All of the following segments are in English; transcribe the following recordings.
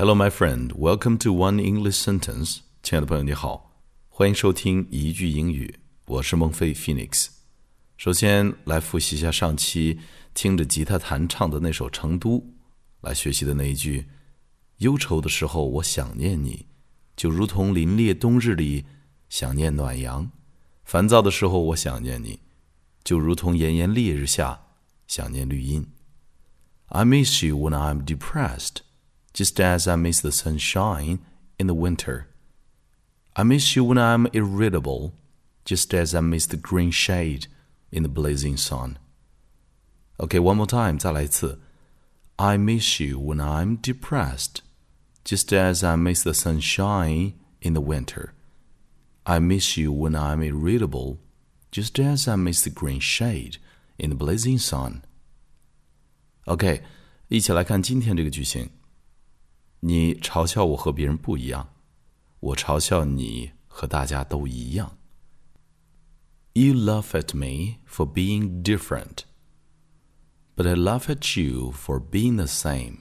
Hello, my friend. Welcome to One English Sentence. 亲爱的朋友，你好，欢迎收听一句英语。我是孟非 Phoenix。首先来复习一下上期听着吉他弹唱的那首《成都》，来学习的那一句：忧愁的时候，我想念你，就如同凛冽冬日里想念暖阳；烦躁的时候，我想念你，就如同炎炎烈日下想念绿荫。I miss you when I'm depressed, just as I miss the sunshine in the winter. I miss you when I'm irritable, just as I miss the green shade in the blazing sun. Okay, one more time, 再来一次. I miss you when I'm depressed, just as I miss the sunshine in the winter. I miss you when I'm irritable, just as I miss the green shade in the blazing sun. OK，一起来看今天这个句型。 你嘲笑我和别人不一样，我嘲笑你和大家都一样。You laugh at me for being different, but I laugh at you for being the same.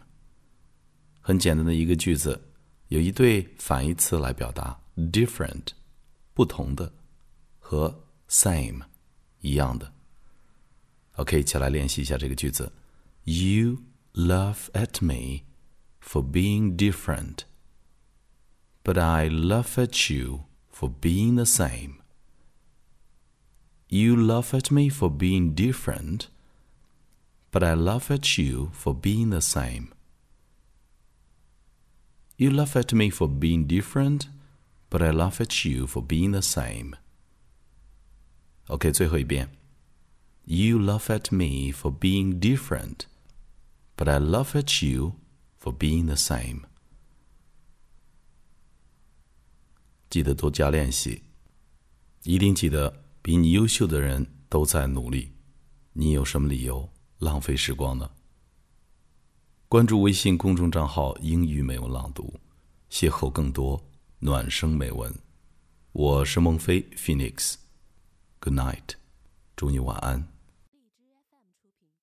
很简单的一个句子，有一对反义词来表达 different，不同的，和 same，一样的。OK，一起来练习一下这个句子。You laugh at me for being different, but I laugh at you for being the same. You laugh at me for being different, but I laugh at you for being the same. You laugh at me for being different, but I laugh at you for being the same. OK，最后一遍。You laugh at me for being different, but I laugh at you for being the same. 记得多加练习，一定记得，比你优秀的人都在努力，你有什么理由浪费时光呢？关注微信公众账号“英语美文朗读”，邂逅更多暖声美文。我是孟非 Phoenix，Good night，祝你晚安。